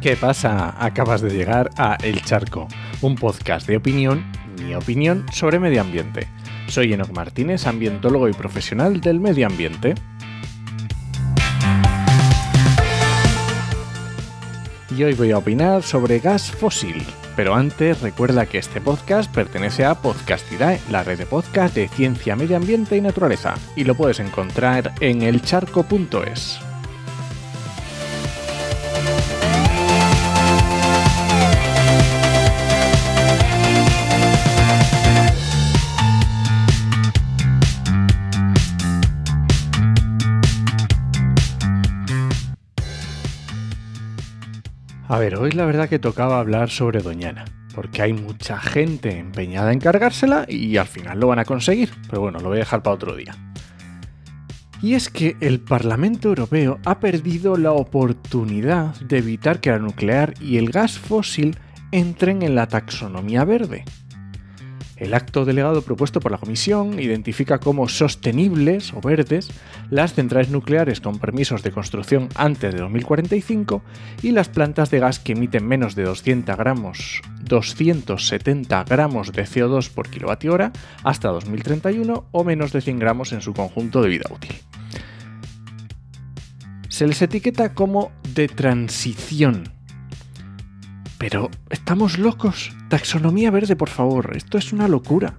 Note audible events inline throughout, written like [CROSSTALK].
¿Qué pasa? Acabas de llegar a El Charco, un podcast de opinión, mi opinión, sobre medio ambiente. Soy Enoc Martínez, ambientólogo y profesional del medio ambiente. Y hoy voy a opinar sobre gas fósil. Pero antes recuerda que este podcast pertenece a Podcastidae, la red de podcast de ciencia, medio ambiente y naturaleza, y lo puedes encontrar en elcharco.es. A ver, hoy la verdad que tocaba hablar sobre Doñana, porque hay mucha gente empeñada en cargársela y al final lo van a conseguir, pero bueno, lo voy a dejar para otro día. Y es que el Parlamento Europeo ha perdido la oportunidad de evitar que la nuclear y el gas fósil entren en la taxonomía verde. El acto delegado propuesto por la Comisión identifica como sostenibles o verdes las centrales nucleares con permisos de construcción antes de 2045 y las plantas de gas que emiten menos de 200 gramos, 270 gramos de CO2 por kilovatio hora hasta 2031 o menos de 100 gramos en su conjunto de vida útil. Se les etiqueta como de transición pero, ¿estamos locos? Taxonomía verde, por favor, esto es una locura.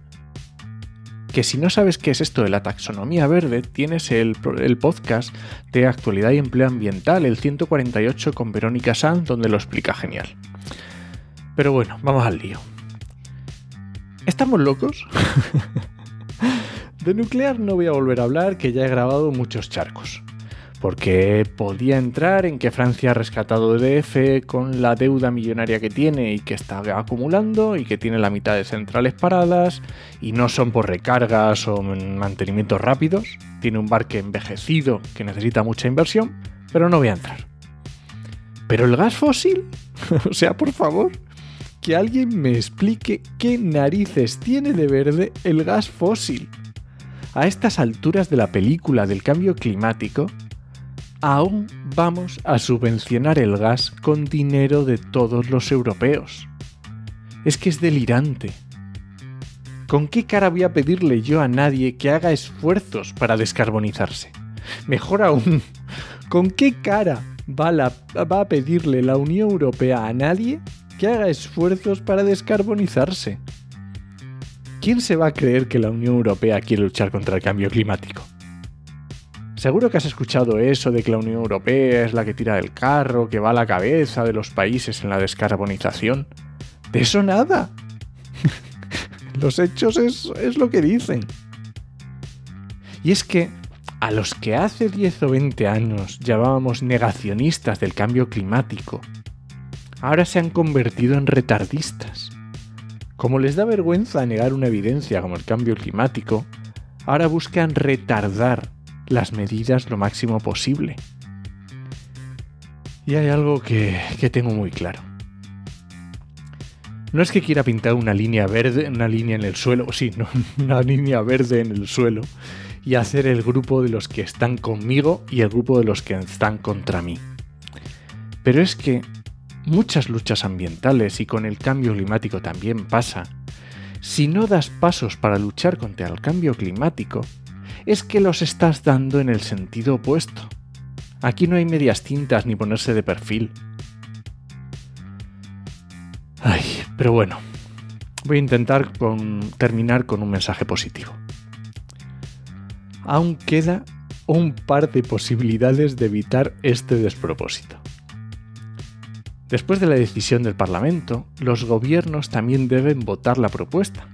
Que si no sabes qué es esto de la taxonomía verde, tienes el, podcast de actualidad y empleo ambiental, el 148 con Verónica Sanz, donde lo explica genial. Pero bueno, vamos al lío. ¿Estamos locos? [LAUGHS] de nuclear no voy a volver a hablar, que ya he grabado muchos charcos porque podía entrar en que Francia ha rescatado EDF con la deuda millonaria que tiene y que está acumulando y que tiene la mitad de centrales paradas y no son por recargas o mantenimientos rápidos, tiene un barque envejecido que necesita mucha inversión, pero no voy a entrar. Pero el gas fósil, [LAUGHS] o sea, por favor, que alguien me explique qué narices tiene de verde el gas fósil. A estas alturas de la película del cambio climático, aún vamos a subvencionar el gas con dinero de todos los europeos. Es que es delirante. ¿Con qué cara voy a pedirle yo a nadie que haga esfuerzos para descarbonizarse? Mejor aún, ¿con qué cara va, va a pedirle la Unión Europea a nadie que haga esfuerzos para descarbonizarse? ¿Quién se va a creer que la Unión Europea quiere luchar contra el cambio climático? Seguro que has escuchado eso de que la Unión Europea es la que tira del carro, que va a la cabeza de los países en la descarbonización. De eso nada. [LAUGHS] los hechos es, es lo que dicen. Y es que a los que hace 10 o 20 años llamábamos negacionistas del cambio climático, ahora se han convertido en retardistas. Como les da vergüenza negar una evidencia como el cambio climático, ahora buscan retardar las medidas lo máximo posible. Y hay algo que, tengo muy claro. No es que quiera pintar una línea verde, una línea en el suelo, sí, no, [LAUGHS] una línea verde en el suelo y hacer el grupo de los que están conmigo y el grupo de los que están contra mí. Pero es que muchas luchas ambientales y con el cambio climático también pasa. Si no das pasos para luchar contra el cambio climático, es que los estás dando en el sentido opuesto. Aquí no hay medias tintas ni ponerse de perfil. Ay, pero bueno, voy a intentar terminar con un mensaje positivo. Aún queda un par de posibilidades de evitar este despropósito. Después de la decisión del Parlamento, los gobiernos también deben votar la propuesta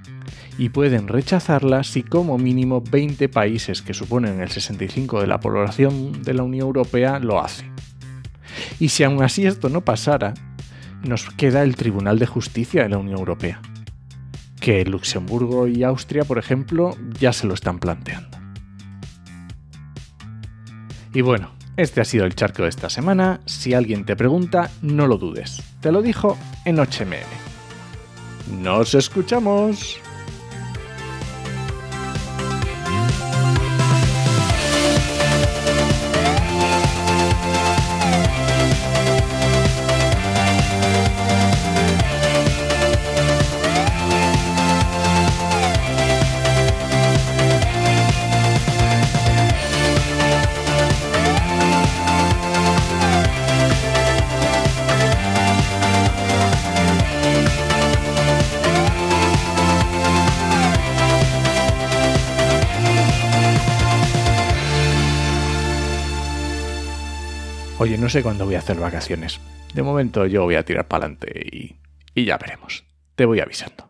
y pueden rechazarla si como mínimo 20 países que suponen el 65 de la población de la Unión Europea lo hacen. Y si aún así esto no pasara, nos queda el Tribunal de Justicia de la Unión Europea, que Luxemburgo y Austria, por ejemplo, ya se lo están planteando. Y bueno, este ha sido el charco de esta semana. Si alguien te pregunta, no lo dudes. Te lo dijo en HMM. ¡Nos escuchamos! Oye, no sé cuándo voy a hacer vacaciones. De momento yo voy a tirar para adelante y, y ya veremos. Te voy avisando.